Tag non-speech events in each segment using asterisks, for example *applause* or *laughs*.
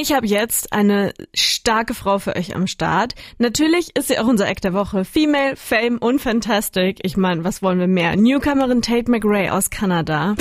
Ich habe jetzt eine starke Frau für euch am Start. Natürlich ist sie auch unser Act der Woche. Female, Fame und Fantastic. Ich meine, was wollen wir mehr? Newcomerin Tate McRae aus Kanada.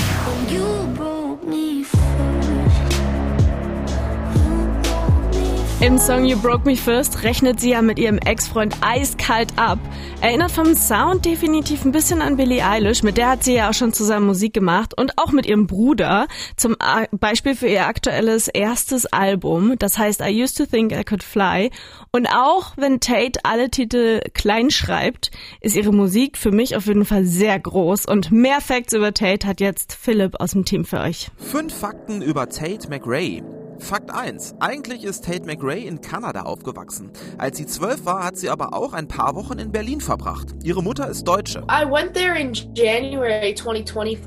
Im Song You Broke Me First rechnet sie ja mit ihrem Ex-Freund eiskalt ab. Erinnert vom Sound definitiv ein bisschen an Billie Eilish, mit der hat sie ja auch schon zusammen Musik gemacht und auch mit ihrem Bruder. Zum Beispiel für ihr aktuelles erstes Album, das heißt I Used to Think I Could Fly. Und auch wenn Tate alle Titel klein schreibt, ist ihre Musik für mich auf jeden Fall sehr groß und mehr Facts über Tate hat jetzt Philipp aus dem Team für euch. Fünf Fakten über Tate McRae. Fakt 1. Eigentlich ist Tate McRae in Kanada aufgewachsen. Als sie zwölf war, hat sie aber auch ein paar Wochen in Berlin verbracht. Ihre Mutter ist Deutsche.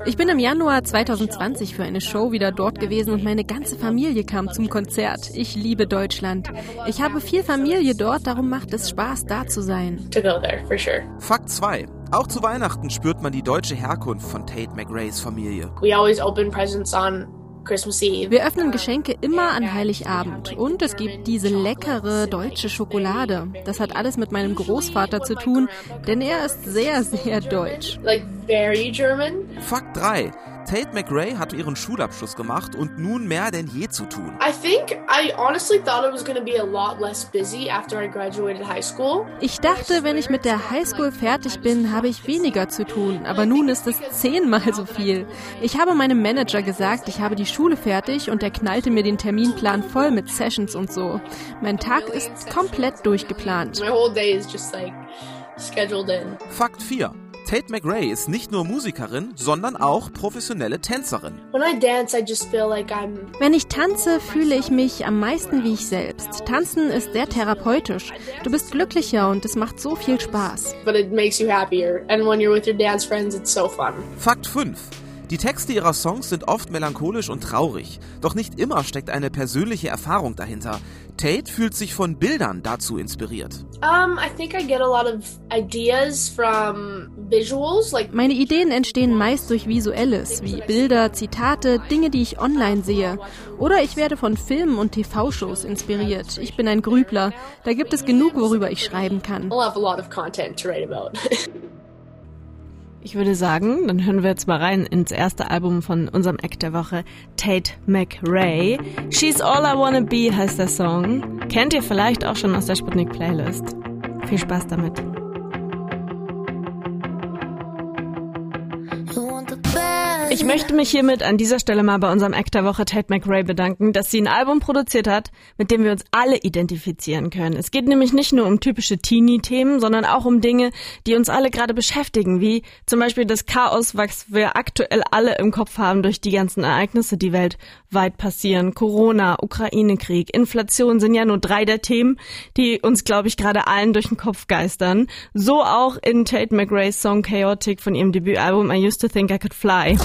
Ich bin im Januar 2020 für eine Show wieder dort gewesen und meine ganze Familie kam zum Konzert. Ich liebe Deutschland. Ich habe viel Familie dort, darum macht es Spaß, da zu sein. Fakt 2. Auch zu Weihnachten spürt man die deutsche Herkunft von Tate McRaes Familie. We always open presents on wir öffnen Geschenke immer an Heiligabend und es gibt diese leckere deutsche Schokolade. Das hat alles mit meinem Großvater zu tun, denn er ist sehr, sehr deutsch. Fakt 3. Tate McRae hat ihren Schulabschluss gemacht und nun mehr denn je zu tun. Ich dachte, wenn ich mit der Highschool fertig bin, habe ich weniger zu tun, aber nun ist es zehnmal so viel. Ich habe meinem Manager gesagt, ich habe die Schule fertig und er knallte mir den Terminplan voll mit Sessions und so. Mein Tag ist komplett durchgeplant. Fakt 4. Tate McRae ist nicht nur Musikerin, sondern auch professionelle Tänzerin. Wenn ich tanze, fühle ich mich am meisten wie ich selbst. Tanzen ist sehr therapeutisch. Du bist glücklicher und es macht so viel Spaß. Fakt 5. Die Texte ihrer Songs sind oft melancholisch und traurig, doch nicht immer steckt eine persönliche Erfahrung dahinter. Tate fühlt sich von Bildern dazu inspiriert. Meine Ideen entstehen meist durch Visuelles, wie Bilder, Zitate, Dinge, die ich online sehe. Oder ich werde von Filmen und TV-Shows inspiriert. Ich bin ein Grübler. Da gibt es genug, worüber ich schreiben kann. *laughs* Ich würde sagen, dann hören wir jetzt mal rein ins erste Album von unserem Act der Woche, Tate McRae. She's All I Wanna Be heißt der Song. Kennt ihr vielleicht auch schon aus der Sputnik Playlist. Viel Spaß damit. Ich möchte mich hiermit an dieser Stelle mal bei unserem Act der Woche Tate McRae bedanken, dass sie ein Album produziert hat, mit dem wir uns alle identifizieren können. Es geht nämlich nicht nur um typische Teenie-Themen, sondern auch um Dinge, die uns alle gerade beschäftigen, wie zum Beispiel das Chaos, was wir aktuell alle im Kopf haben durch die ganzen Ereignisse, die weltweit passieren. Corona, Ukraine-Krieg, Inflation sind ja nur drei der Themen, die uns, glaube ich, gerade allen durch den Kopf geistern. So auch in Tate McRae's Song Chaotic von ihrem Debütalbum I Used to Think I Could Fly.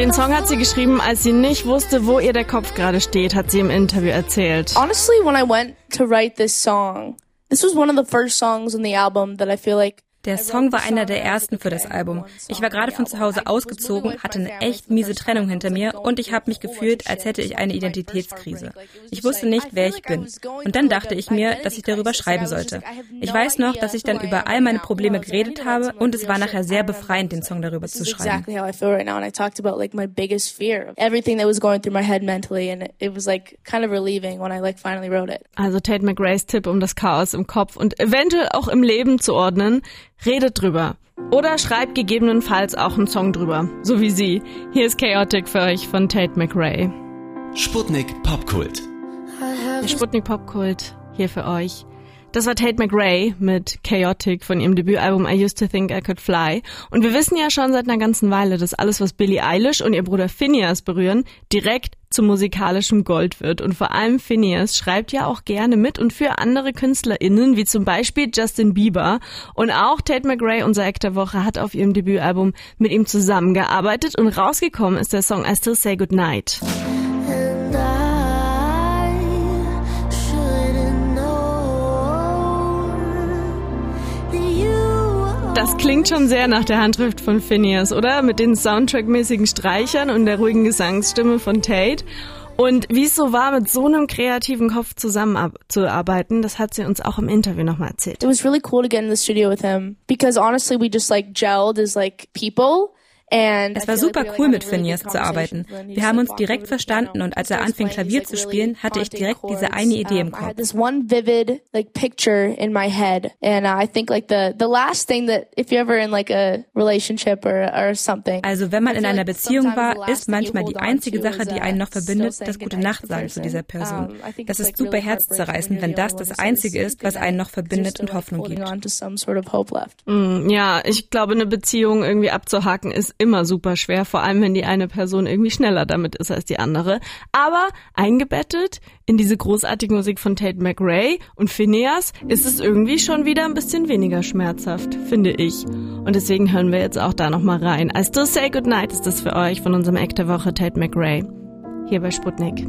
Den Song hat sie geschrieben, als sie nicht wusste, wo ihr der Kopf gerade steht, hat sie im Interview erzählt. Honestly, when I went to write this song, this was one of the first songs in the album that I feel like der Song war einer der ersten für das Album. Ich war gerade von zu Hause ausgezogen, hatte eine echt miese Trennung hinter mir und ich habe mich gefühlt, als hätte ich eine Identitätskrise. Ich wusste nicht, wer ich bin. Und dann dachte ich mir, dass ich darüber schreiben sollte. Ich weiß noch, dass ich dann über all meine Probleme geredet habe und es war nachher sehr befreiend, den Song darüber zu schreiben. Also Tate McRae's Tipp, um das Chaos im Kopf und eventuell auch im Leben zu ordnen. Redet drüber. Oder schreibt gegebenenfalls auch einen Song drüber. So wie sie. Hier ist Chaotic für euch von Tate McRae. Sputnik Popkult. Der Sputnik Popkult hier für euch. Das war Tate McRae mit Chaotic von ihrem Debütalbum I Used to Think I Could Fly. Und wir wissen ja schon seit einer ganzen Weile, dass alles, was Billie Eilish und ihr Bruder Phineas berühren, direkt zu musikalischem Gold wird. Und vor allem Phineas schreibt ja auch gerne mit und für andere KünstlerInnen, wie zum Beispiel Justin Bieber. Und auch Tate McRae, unser Act der Woche, hat auf ihrem Debütalbum mit ihm zusammengearbeitet und rausgekommen ist der Song I Still Say Goodnight. Das klingt schon sehr nach der Handschrift von Phineas, oder? Mit den Soundtrack-mäßigen Streichern und der ruhigen Gesangsstimme von Tate. Und wie es so war, mit so einem kreativen Kopf zusammenzuarbeiten, das hat sie uns auch im Interview nochmal erzählt. It was really cool to get in the studio with him because honestly we just like gelled as like people. Es war super cool, mit Phineas zu arbeiten. Wir haben uns direkt verstanden und als er anfing, Klavier zu spielen, hatte ich direkt diese eine Idee im Kopf. Also wenn man in einer Beziehung war, ist manchmal die einzige Sache, die einen noch verbindet, das gute Nacht sagen zu dieser Person. Das ist super herzzerreißend, wenn das das einzige ist, was einen noch verbindet und Hoffnung gibt. Mm, ja, ich glaube, eine Beziehung irgendwie abzuhaken ist immer super schwer, vor allem wenn die eine Person irgendwie schneller damit ist als die andere. Aber eingebettet in diese großartige Musik von Tate McRae und Phineas ist es irgendwie schon wieder ein bisschen weniger schmerzhaft, finde ich. Und deswegen hören wir jetzt auch da nochmal rein. I Still Say Goodnight ist das für euch von unserem Act der Woche Tate McRae. Hier bei Sputnik.